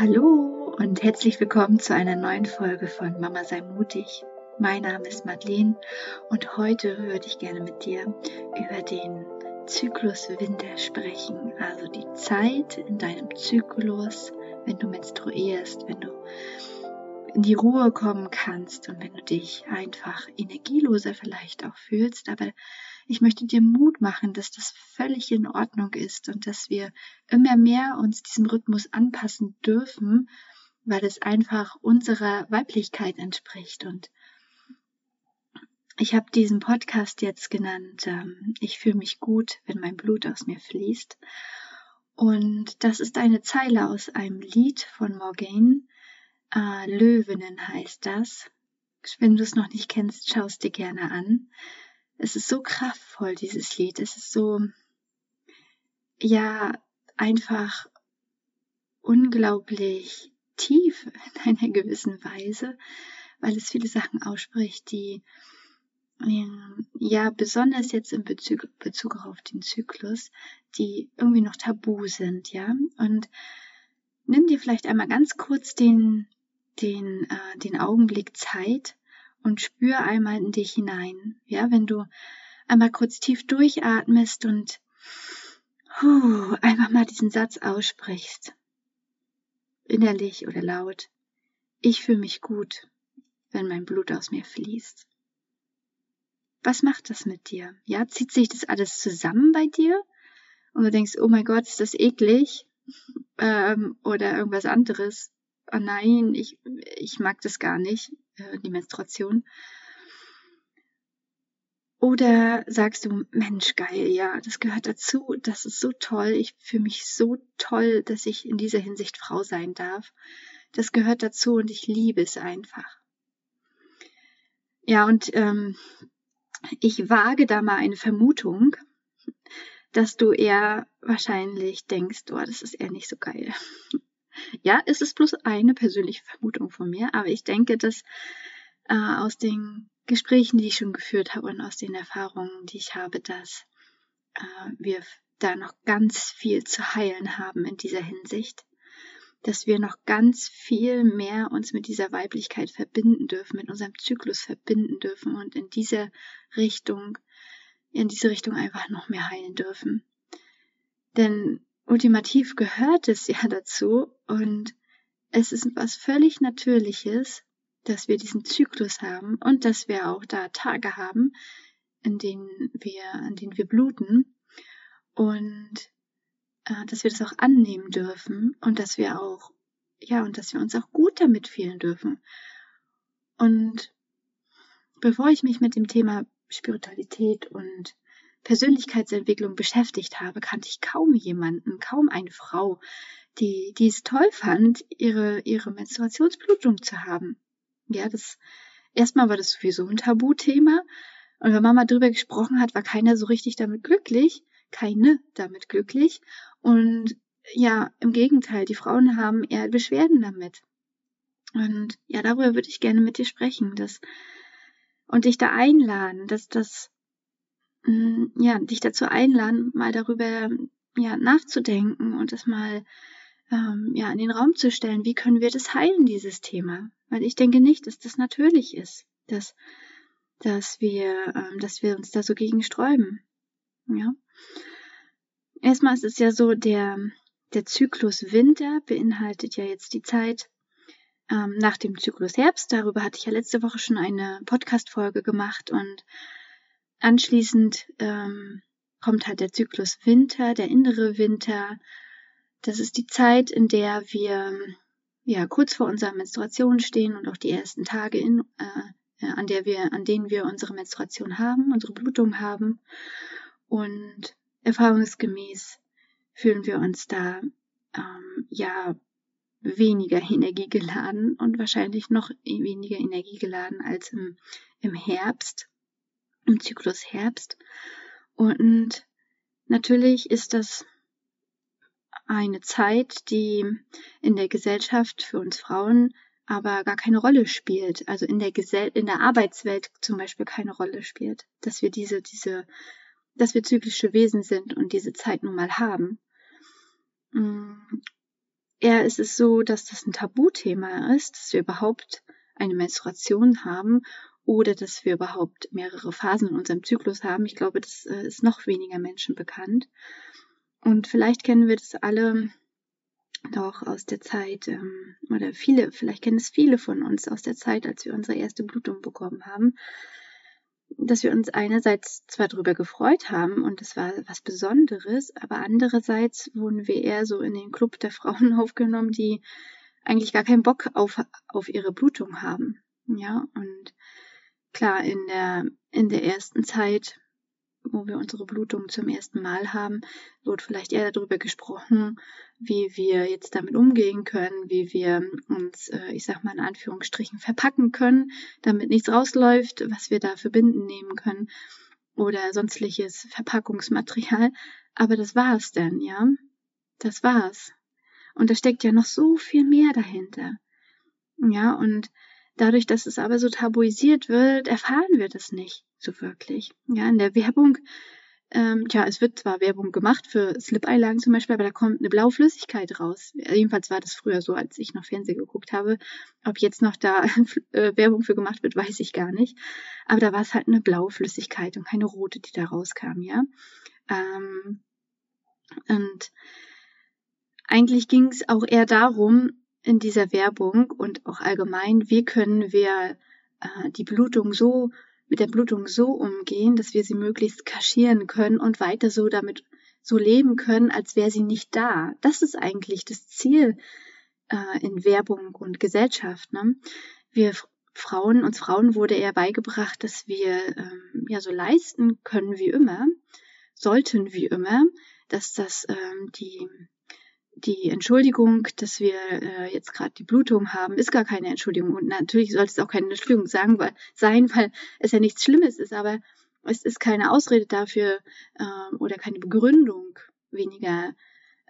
Hallo und herzlich willkommen zu einer neuen Folge von Mama sei mutig. Mein Name ist Madeleine und heute würde ich gerne mit dir über den Zyklus Winter sprechen, also die Zeit in deinem Zyklus, wenn du menstruierst, wenn du in die Ruhe kommen kannst und wenn du dich einfach energieloser vielleicht auch fühlst, aber ich möchte dir Mut machen, dass das völlig in Ordnung ist und dass wir immer mehr uns diesem Rhythmus anpassen dürfen, weil es einfach unserer Weiblichkeit entspricht. Und ich habe diesen Podcast jetzt genannt, ähm, ich fühle mich gut, wenn mein Blut aus mir fließt. Und das ist eine Zeile aus einem Lied von Morgane. Äh, Löwinnen heißt das. Wenn du es noch nicht kennst, schau es dir gerne an es ist so kraftvoll, dieses Lied. Es ist so, ja, einfach unglaublich tief in einer gewissen Weise, weil es viele Sachen ausspricht, die ja besonders jetzt in Bezug, Bezug auf den Zyklus, die irgendwie noch tabu sind, ja. Und nimm dir vielleicht einmal ganz kurz den, den, äh, den Augenblick Zeit und spür einmal in dich hinein. Ja, wenn du einmal kurz tief durchatmest und huh, einfach mal diesen Satz aussprichst. Innerlich oder laut. Ich fühle mich gut, wenn mein Blut aus mir fließt. Was macht das mit dir? Ja, zieht sich das alles zusammen bei dir? Und du denkst, oh mein Gott, ist das eklig? Ähm, oder irgendwas anderes. Oh nein, ich, ich mag das gar nicht. Äh, die Menstruation? Oder sagst du, Mensch, geil, ja, das gehört dazu, das ist so toll, ich fühle mich so toll, dass ich in dieser Hinsicht Frau sein darf. Das gehört dazu und ich liebe es einfach. Ja, und ähm, ich wage da mal eine Vermutung, dass du eher wahrscheinlich denkst, oh, das ist eher nicht so geil. Ja, es ist bloß eine persönliche Vermutung von mir, aber ich denke, dass äh, aus den Gesprächen, die ich schon geführt habe und aus den Erfahrungen, die ich habe, dass äh, wir da noch ganz viel zu heilen haben in dieser Hinsicht, dass wir noch ganz viel mehr uns mit dieser Weiblichkeit verbinden dürfen, mit unserem Zyklus verbinden dürfen und in diese Richtung, in diese Richtung einfach noch mehr heilen dürfen. Denn ultimativ gehört es ja dazu und es ist was völlig Natürliches, dass wir diesen Zyklus haben und dass wir auch da Tage haben, in denen wir, an denen wir bluten und äh, dass wir das auch annehmen dürfen und dass wir auch, ja, und dass wir uns auch gut damit fühlen dürfen. Und bevor ich mich mit dem Thema Spiritualität und Persönlichkeitsentwicklung beschäftigt habe, kannte ich kaum jemanden, kaum eine Frau, die, die es toll fand, ihre, ihre Menstruationsblutung zu haben. Ja, das, erstmal war das sowieso ein Tabuthema. Und wenn Mama drüber gesprochen hat, war keiner so richtig damit glücklich. Keine damit glücklich. Und ja, im Gegenteil, die Frauen haben eher Beschwerden damit. Und ja, darüber würde ich gerne mit dir sprechen, dass, und dich da einladen, dass das ja, dich dazu einladen, mal darüber ja, nachzudenken und das mal ähm, ja, in den Raum zu stellen. Wie können wir das heilen, dieses Thema? Weil ich denke nicht, dass das natürlich ist, dass, dass, wir, ähm, dass wir uns da so gegen sträuben. Ja. Erstmal ist es ja so, der, der Zyklus Winter beinhaltet ja jetzt die Zeit ähm, nach dem Zyklus Herbst. Darüber hatte ich ja letzte Woche schon eine Podcast-Folge gemacht und Anschließend ähm, kommt halt der Zyklus Winter, der innere Winter. Das ist die Zeit, in der wir ja kurz vor unserer Menstruation stehen und auch die ersten Tage in, äh, an der wir, an denen wir unsere Menstruation haben, unsere Blutung haben. Und erfahrungsgemäß fühlen wir uns da ähm, ja weniger energiegeladen und wahrscheinlich noch weniger energiegeladen als im, im Herbst im Zyklus Herbst. Und natürlich ist das eine Zeit, die in der Gesellschaft für uns Frauen aber gar keine Rolle spielt, also in der Gesell in der Arbeitswelt zum Beispiel keine Rolle spielt, dass wir diese, diese, dass wir zyklische Wesen sind und diese Zeit nun mal haben. Mm, eher ist es so, dass das ein Tabuthema ist, dass wir überhaupt eine Menstruation haben oder dass wir überhaupt mehrere Phasen in unserem Zyklus haben. Ich glaube, das äh, ist noch weniger Menschen bekannt. Und vielleicht kennen wir das alle doch aus der Zeit, ähm, oder viele, vielleicht kennen es viele von uns aus der Zeit, als wir unsere erste Blutung bekommen haben, dass wir uns einerseits zwar darüber gefreut haben und es war was Besonderes, aber andererseits wurden wir eher so in den Club der Frauen aufgenommen, die eigentlich gar keinen Bock auf, auf ihre Blutung haben. Ja, und klar, in der, in der ersten Zeit wo wir unsere Blutung zum ersten Mal haben, wird vielleicht eher darüber gesprochen, wie wir jetzt damit umgehen können, wie wir uns, äh, ich sag mal in Anführungsstrichen, verpacken können, damit nichts rausläuft, was wir da für Binden nehmen können oder sonstiges Verpackungsmaterial. Aber das war's dann, ja. Das war's. Und da steckt ja noch so viel mehr dahinter. Ja, und dadurch, dass es aber so tabuisiert wird, erfahren wir das nicht so wirklich. Ja, in der Werbung, ähm, tja, es wird zwar Werbung gemacht für Slip-Einlagen zum Beispiel, aber da kommt eine blaue Flüssigkeit raus. Jedenfalls war das früher so, als ich noch Fernsehen geguckt habe. Ob jetzt noch da äh, Werbung für gemacht wird, weiß ich gar nicht. Aber da war es halt eine blaue Flüssigkeit und keine rote, die da rauskam, ja. Ähm, und eigentlich ging es auch eher darum, in dieser Werbung und auch allgemein, wie können wir äh, die Blutung so mit der Blutung so umgehen, dass wir sie möglichst kaschieren können und weiter so damit so leben können, als wäre sie nicht da. Das ist eigentlich das Ziel äh, in Werbung und Gesellschaft. Ne? Wir Frauen, uns Frauen wurde eher beigebracht, dass wir ähm, ja so leisten können wie immer, sollten wie immer, dass das ähm, die die Entschuldigung, dass wir äh, jetzt gerade die Blutung haben, ist gar keine Entschuldigung. Und natürlich sollte es auch keine Entschuldigung sagen, weil, sein, weil es ja nichts Schlimmes ist, aber es ist keine Ausrede dafür äh, oder keine Begründung, weniger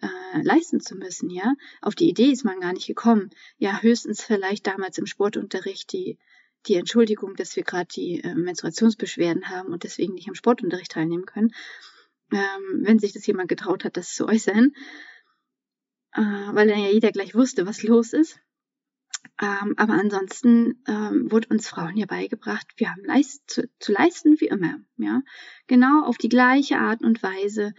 äh, leisten zu müssen, ja. Auf die Idee ist man gar nicht gekommen. Ja, höchstens vielleicht damals im Sportunterricht die, die Entschuldigung, dass wir gerade die äh, Menstruationsbeschwerden haben und deswegen nicht am Sportunterricht teilnehmen können. Ähm, wenn sich das jemand getraut hat, das zu äußern äh, weil dann ja jeder gleich wusste, was los ist. Ähm, aber ansonsten ähm, wurde uns Frauen ja beigebracht, wir haben leist, zu, zu leisten wie immer. Ja? Genau auf die gleiche Art und Weise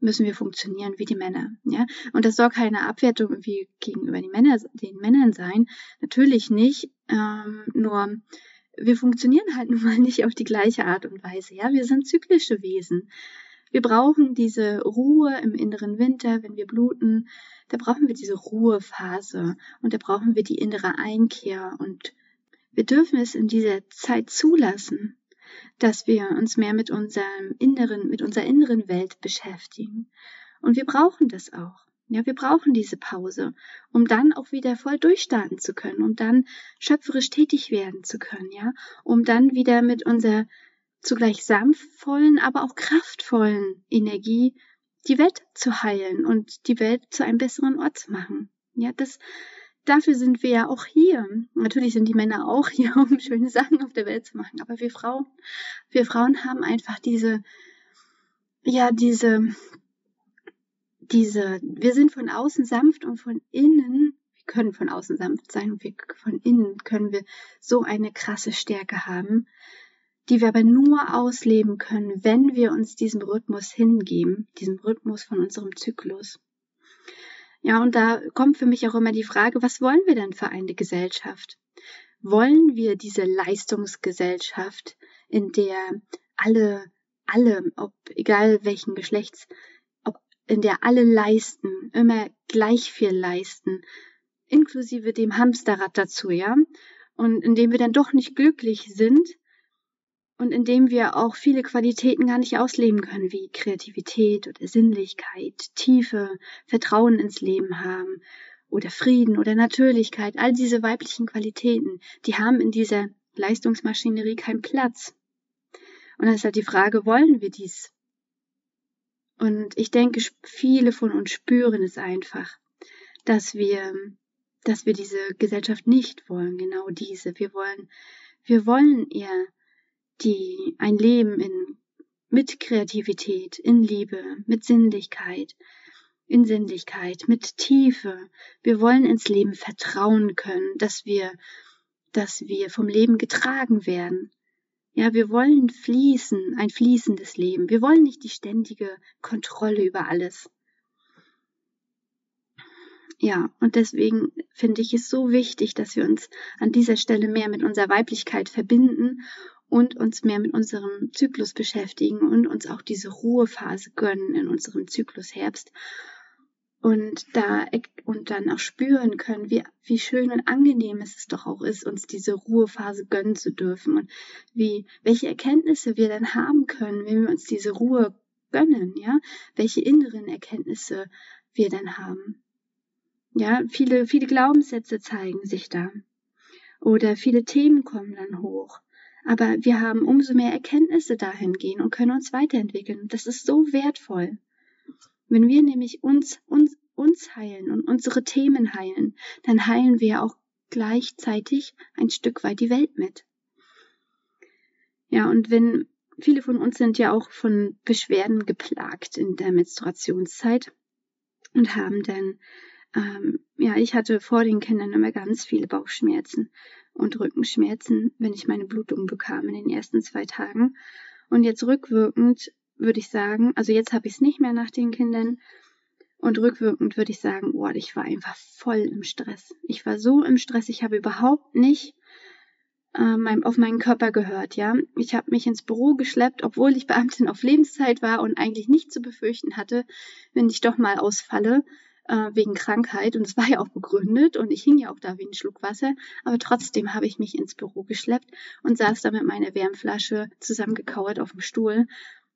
müssen wir funktionieren wie die Männer. Ja? Und das soll keine Abwertung irgendwie gegenüber den, Männer, den Männern sein. Natürlich nicht. Ähm, nur wir funktionieren halt nun mal nicht auf die gleiche Art und Weise. Ja? Wir sind zyklische Wesen. Wir brauchen diese Ruhe im inneren Winter, wenn wir bluten. Da brauchen wir diese Ruhephase und da brauchen wir die innere Einkehr und wir dürfen es in dieser Zeit zulassen, dass wir uns mehr mit unserem inneren, mit unserer inneren Welt beschäftigen. Und wir brauchen das auch. Ja, wir brauchen diese Pause, um dann auch wieder voll durchstarten zu können, um dann schöpferisch tätig werden zu können, ja, um dann wieder mit unserer zugleich sanftvollen, aber auch kraftvollen Energie die Welt zu heilen und die Welt zu einem besseren Ort zu machen. Ja, das, dafür sind wir ja auch hier. Natürlich sind die Männer auch hier, um schöne Sachen auf der Welt zu machen. Aber wir Frauen, wir Frauen haben einfach diese, ja, diese, diese, wir sind von außen sanft und von innen, wir können von außen sanft sein und wir, von innen können wir so eine krasse Stärke haben, die wir aber nur ausleben können, wenn wir uns diesem Rhythmus hingeben, diesem Rhythmus von unserem Zyklus. Ja, und da kommt für mich auch immer die Frage, was wollen wir denn für eine Gesellschaft? Wollen wir diese Leistungsgesellschaft, in der alle, alle, ob egal welchen Geschlechts, ob in der alle leisten, immer gleich viel leisten, inklusive dem Hamsterrad dazu, ja? Und in dem wir dann doch nicht glücklich sind, und indem wir auch viele Qualitäten gar nicht ausleben können, wie Kreativität oder Sinnlichkeit, Tiefe, Vertrauen ins Leben haben oder Frieden oder Natürlichkeit, all diese weiblichen Qualitäten, die haben in dieser Leistungsmaschinerie keinen Platz. Und dann ist halt die Frage, wollen wir dies? Und ich denke, viele von uns spüren es einfach, dass wir, dass wir diese Gesellschaft nicht wollen, genau diese. Wir wollen, wir wollen eher die ein Leben in, mit Kreativität, in Liebe, mit Sinnlichkeit, in Sinnlichkeit, mit Tiefe. Wir wollen ins Leben vertrauen können, dass wir, dass wir vom Leben getragen werden. Ja, wir wollen fließen, ein fließendes Leben. Wir wollen nicht die ständige Kontrolle über alles. Ja, und deswegen finde ich es so wichtig, dass wir uns an dieser Stelle mehr mit unserer Weiblichkeit verbinden und uns mehr mit unserem Zyklus beschäftigen und uns auch diese Ruhephase gönnen in unserem Zyklus Herbst und da und dann auch spüren können, wie, wie schön und angenehm es doch auch ist, uns diese Ruhephase gönnen zu dürfen und wie, welche Erkenntnisse wir dann haben können, wenn wir uns diese Ruhe gönnen, ja, welche inneren Erkenntnisse wir dann haben. Ja, viele, viele Glaubenssätze zeigen sich da. Oder viele Themen kommen dann hoch. Aber wir haben umso mehr Erkenntnisse dahingehend und können uns weiterentwickeln. Das ist so wertvoll. Wenn wir nämlich uns, uns, uns heilen und unsere Themen heilen, dann heilen wir auch gleichzeitig ein Stück weit die Welt mit. Ja, und wenn viele von uns sind ja auch von Beschwerden geplagt in der Menstruationszeit und haben dann, ähm, ja, ich hatte vor den Kindern immer ganz viele Bauchschmerzen und Rückenschmerzen, wenn ich meine Blutung bekam in den ersten zwei Tagen. Und jetzt rückwirkend würde ich sagen, also jetzt habe ich es nicht mehr nach den Kindern. Und rückwirkend würde ich sagen, boah, ich war einfach voll im Stress. Ich war so im Stress, ich habe überhaupt nicht äh, mein, auf meinen Körper gehört, ja. Ich habe mich ins Büro geschleppt, obwohl ich Beamtin auf Lebenszeit war und eigentlich nicht zu befürchten hatte, wenn ich doch mal ausfalle äh, wegen Krankheit. Und es war ja auch begründet und ich hing ja auch da wie ein Schluck Wasser. Aber trotzdem habe ich mich ins Büro geschleppt und saß da mit meiner Wärmflasche zusammengekauert auf dem Stuhl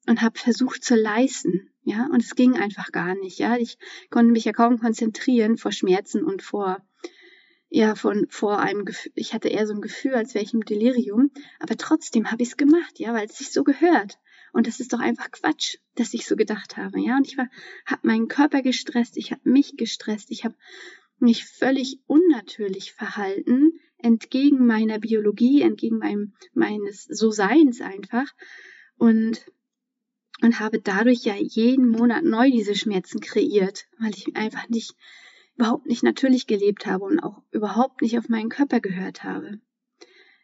und habe versucht zu leisten, ja, und es ging einfach gar nicht, ja. Ich konnte mich ja kaum konzentrieren vor Schmerzen und vor ja, von vor einem Gefühl, ich hatte eher so ein Gefühl, als wäre ich im Delirium, aber trotzdem habe ich es gemacht, ja, weil es sich so gehört. Und das ist doch einfach Quatsch, dass ich so gedacht habe, ja. Und ich war, habe meinen Körper gestresst, ich habe mich gestresst, ich habe mich völlig unnatürlich verhalten, entgegen meiner Biologie, entgegen meinem, meines So-Seins einfach. Und und habe dadurch ja jeden Monat neu diese Schmerzen kreiert, weil ich einfach nicht, überhaupt nicht natürlich gelebt habe und auch überhaupt nicht auf meinen Körper gehört habe.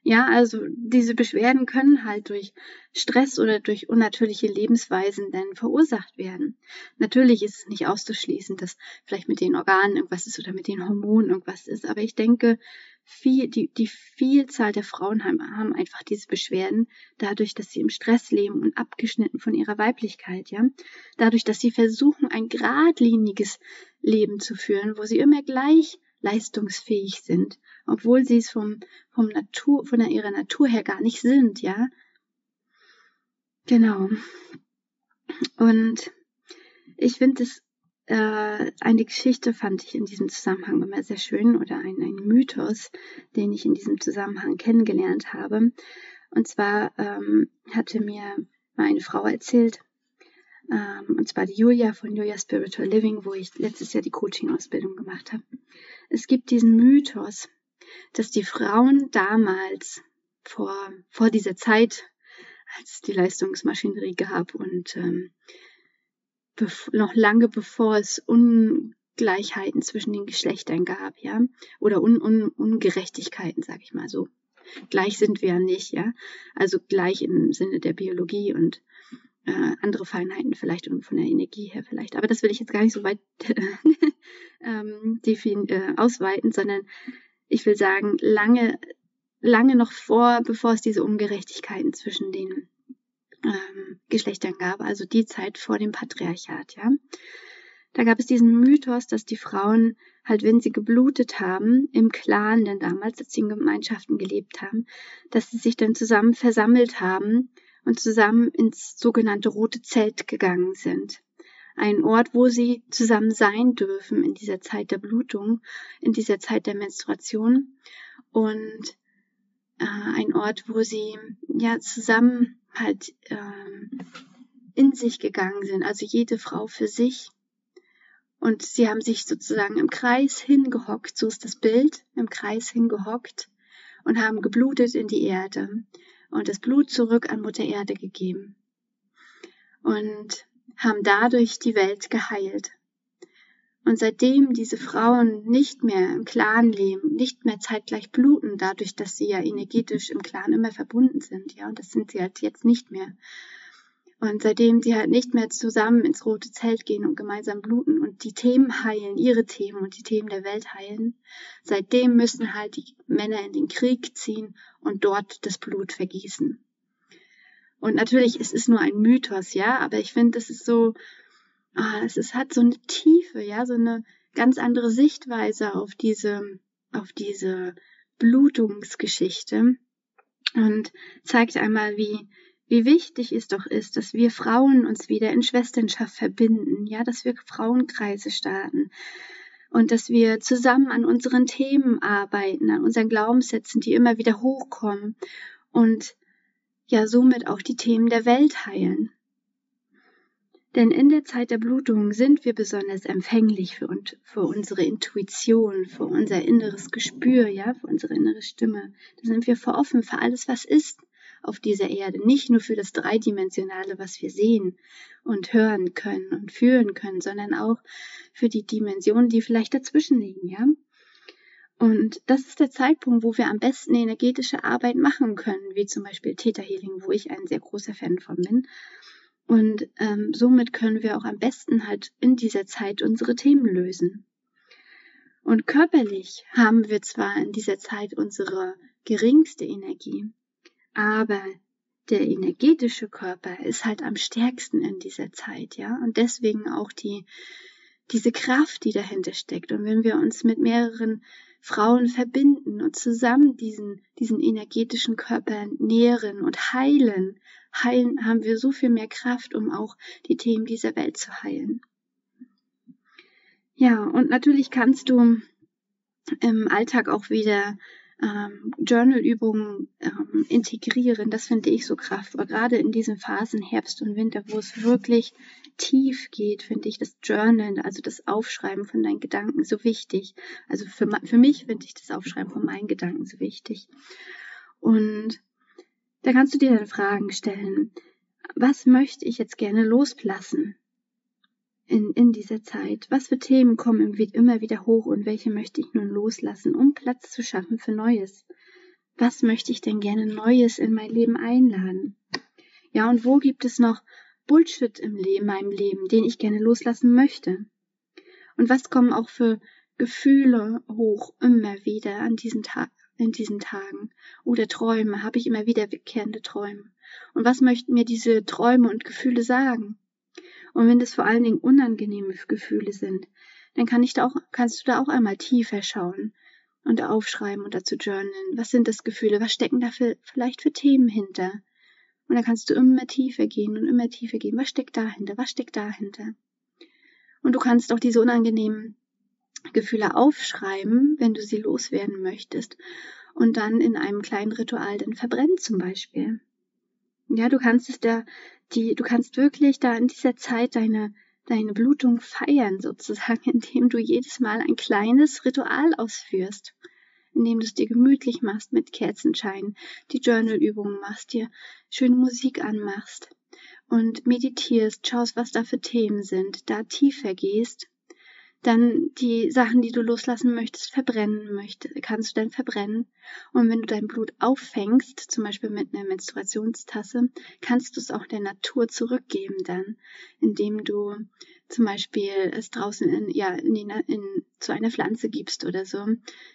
Ja, also diese Beschwerden können halt durch Stress oder durch unnatürliche Lebensweisen dann verursacht werden. Natürlich ist es nicht auszuschließen, dass vielleicht mit den Organen irgendwas ist oder mit den Hormonen irgendwas ist, aber ich denke, viel, die, die Vielzahl der Frauen haben, haben einfach diese Beschwerden dadurch, dass sie im Stress leben und abgeschnitten von ihrer Weiblichkeit, ja. Dadurch, dass sie versuchen, ein geradliniges Leben zu führen, wo sie immer gleich leistungsfähig sind, obwohl sie es vom, vom Natur, von ihrer Natur her gar nicht sind, ja. Genau. Und ich finde es äh, eine Geschichte fand ich in diesem Zusammenhang immer sehr schön oder ein, ein Mythos, den ich in diesem Zusammenhang kennengelernt habe. Und zwar ähm, hatte mir meine Frau erzählt, ähm, und zwar die Julia von Julia Spiritual Living, wo ich letztes Jahr die Coaching-Ausbildung gemacht habe. Es gibt diesen Mythos, dass die Frauen damals vor, vor dieser Zeit, als es die Leistungsmaschinerie gab und ähm, noch lange bevor es Ungleichheiten zwischen den Geschlechtern gab, ja, oder Un Un Ungerechtigkeiten, sag ich mal so. Gleich sind wir ja nicht, ja, also gleich im Sinne der Biologie und äh, andere Feinheiten vielleicht und von der Energie her vielleicht. Aber das will ich jetzt gar nicht so weit ähm, äh, ausweiten, sondern ich will sagen, lange, lange noch vor, bevor es diese Ungerechtigkeiten zwischen den ähm, Geschlechtern gab, also die Zeit vor dem Patriarchat, ja. Da gab es diesen Mythos, dass die Frauen halt, wenn sie geblutet haben, im Clan, denn damals, als sie in Gemeinschaften gelebt haben, dass sie sich dann zusammen versammelt haben und zusammen ins sogenannte Rote Zelt gegangen sind. Ein Ort, wo sie zusammen sein dürfen in dieser Zeit der Blutung, in dieser Zeit der Menstruation und äh, ein Ort, wo sie ja zusammen halt ähm, in sich gegangen sind, also jede Frau für sich. Und sie haben sich sozusagen im Kreis hingehockt, so ist das Bild, im Kreis hingehockt und haben geblutet in die Erde und das Blut zurück an Mutter Erde gegeben und haben dadurch die Welt geheilt. Und seitdem diese Frauen nicht mehr im Clan leben, nicht mehr zeitgleich bluten, dadurch, dass sie ja energetisch im Clan immer verbunden sind, ja, und das sind sie halt jetzt nicht mehr. Und seitdem sie halt nicht mehr zusammen ins rote Zelt gehen und gemeinsam bluten und die Themen heilen, ihre Themen und die Themen der Welt heilen, seitdem müssen halt die Männer in den Krieg ziehen und dort das Blut vergießen. Und natürlich, es ist nur ein Mythos, ja, aber ich finde, das ist so, ah, es ist, hat so eine Tiefe, ja, so eine ganz andere Sichtweise auf diese, auf diese Blutungsgeschichte und zeigt einmal, wie, wie wichtig es doch ist, dass wir Frauen uns wieder in Schwesternschaft verbinden, ja, dass wir Frauenkreise starten und dass wir zusammen an unseren Themen arbeiten, an unseren Glaubenssätzen, die immer wieder hochkommen und ja somit auch die Themen der Welt heilen. Denn in der Zeit der Blutung sind wir besonders empfänglich für, für unsere Intuition, für unser inneres Gespür, ja, für unsere innere Stimme. Da sind wir vor offen für alles, was ist auf dieser Erde. Nicht nur für das Dreidimensionale, was wir sehen und hören können und fühlen können, sondern auch für die Dimensionen, die vielleicht dazwischen liegen, ja. Und das ist der Zeitpunkt, wo wir am besten energetische Arbeit machen können, wie zum Beispiel Theta Healing, wo ich ein sehr großer Fan von bin und ähm, somit können wir auch am besten halt in dieser Zeit unsere Themen lösen. Und körperlich haben wir zwar in dieser Zeit unsere geringste Energie, aber der energetische Körper ist halt am stärksten in dieser Zeit, ja, und deswegen auch die, diese Kraft, die dahinter steckt. Und wenn wir uns mit mehreren Frauen verbinden und zusammen diesen, diesen energetischen Körper nähren und heilen, heilen, haben wir so viel mehr Kraft, um auch die Themen dieser Welt zu heilen. Ja, und natürlich kannst du im Alltag auch wieder ähm, Journal-Übungen ähm, integrieren. Das finde ich so kraftvoll. Gerade in diesen Phasen Herbst und Winter, wo es wirklich tief geht, finde ich das Journal, also das Aufschreiben von deinen Gedanken so wichtig. Also für, für mich finde ich das Aufschreiben von meinen Gedanken so wichtig. Und da kannst du dir dann Fragen stellen. Was möchte ich jetzt gerne loslassen? In, in dieser Zeit? Was für Themen kommen immer wieder hoch und welche möchte ich nun loslassen, um Platz zu schaffen für Neues? Was möchte ich denn gerne Neues in mein Leben einladen? Ja, und wo gibt es noch Bullshit im Leben, meinem Leben, den ich gerne loslassen möchte? Und was kommen auch für Gefühle hoch immer wieder an diesen Tag, in diesen Tagen? Oder Träume? Habe ich immer wiederkehrende Träume? Und was möchten mir diese Träume und Gefühle sagen? Und wenn das vor allen Dingen unangenehme Gefühle sind, dann kann ich da auch, kannst du da auch einmal tiefer schauen und aufschreiben und dazu journalen. Was sind das Gefühle? Was stecken da für, vielleicht für Themen hinter? Und dann kannst du immer tiefer gehen und immer tiefer gehen. Was steckt dahinter? Was steckt dahinter? Und du kannst auch diese unangenehmen Gefühle aufschreiben, wenn du sie loswerden möchtest. Und dann in einem kleinen Ritual dann verbrennen zum Beispiel. Ja, du kannst es da die, du kannst wirklich da in dieser Zeit deine, deine Blutung feiern, sozusagen, indem du jedes Mal ein kleines Ritual ausführst, indem du es dir gemütlich machst mit Kerzenschein, die Journalübungen machst, dir schöne Musik anmachst und meditierst, schaust, was da für Themen sind, da tiefer gehst dann die Sachen, die du loslassen möchtest, verbrennen möchtest, kannst du dann verbrennen. Und wenn du dein Blut auffängst, zum Beispiel mit einer Menstruationstasse, kannst du es auch der Natur zurückgeben dann, indem du zum Beispiel es draußen in, ja, in in, zu einer Pflanze gibst oder so.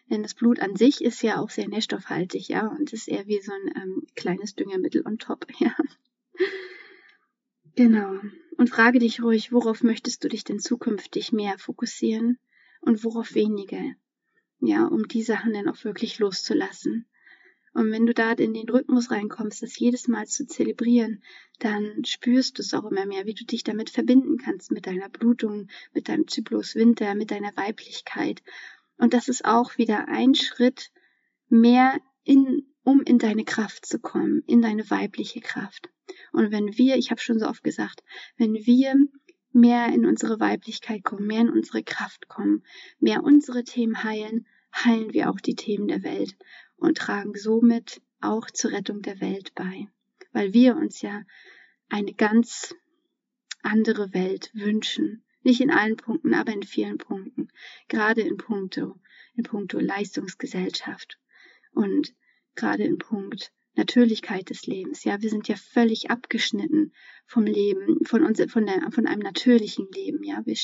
Denn das Blut an sich ist ja auch sehr nährstoffhaltig, ja, und ist eher wie so ein ähm, kleines Düngermittel on top, ja. Genau. Und frage dich ruhig, worauf möchtest du dich denn zukünftig mehr fokussieren und worauf weniger? Ja, um die Sachen dann auch wirklich loszulassen. Und wenn du da in den Rhythmus reinkommst, das jedes Mal zu zelebrieren, dann spürst du es auch immer mehr, wie du dich damit verbinden kannst, mit deiner Blutung, mit deinem Zyklus Winter, mit deiner Weiblichkeit. Und das ist auch wieder ein Schritt mehr in, um in deine Kraft zu kommen, in deine weibliche Kraft. Und wenn wir, ich habe schon so oft gesagt, wenn wir mehr in unsere Weiblichkeit kommen, mehr in unsere Kraft kommen, mehr unsere Themen heilen, heilen wir auch die Themen der Welt und tragen somit auch zur Rettung der Welt bei, weil wir uns ja eine ganz andere Welt wünschen, Nicht in allen Punkten, aber in vielen Punkten. Gerade in puncto, in puncto Leistungsgesellschaft. Und gerade in Punkt Natürlichkeit des Lebens. Ja, wir sind ja völlig abgeschnitten vom Leben, von uns, von der, von einem natürlichen Leben. Ja, wir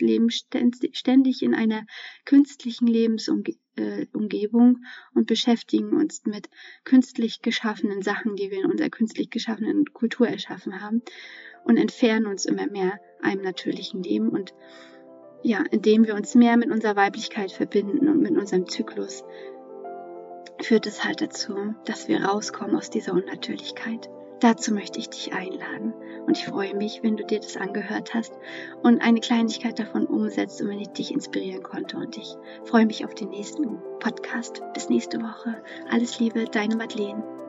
leben ständig in einer künstlichen Lebensumgebung äh, und beschäftigen uns mit künstlich geschaffenen Sachen, die wir in unserer künstlich geschaffenen Kultur erschaffen haben und entfernen uns immer mehr einem natürlichen Leben und ja, indem wir uns mehr mit unserer Weiblichkeit verbinden und mit unserem Zyklus, führt es halt dazu, dass wir rauskommen aus dieser Unnatürlichkeit. Dazu möchte ich dich einladen und ich freue mich, wenn du dir das angehört hast und eine Kleinigkeit davon umsetzt und wenn ich dich inspirieren konnte und ich freue mich auf den nächsten Podcast. Bis nächste Woche. Alles Liebe, deine Madeleine.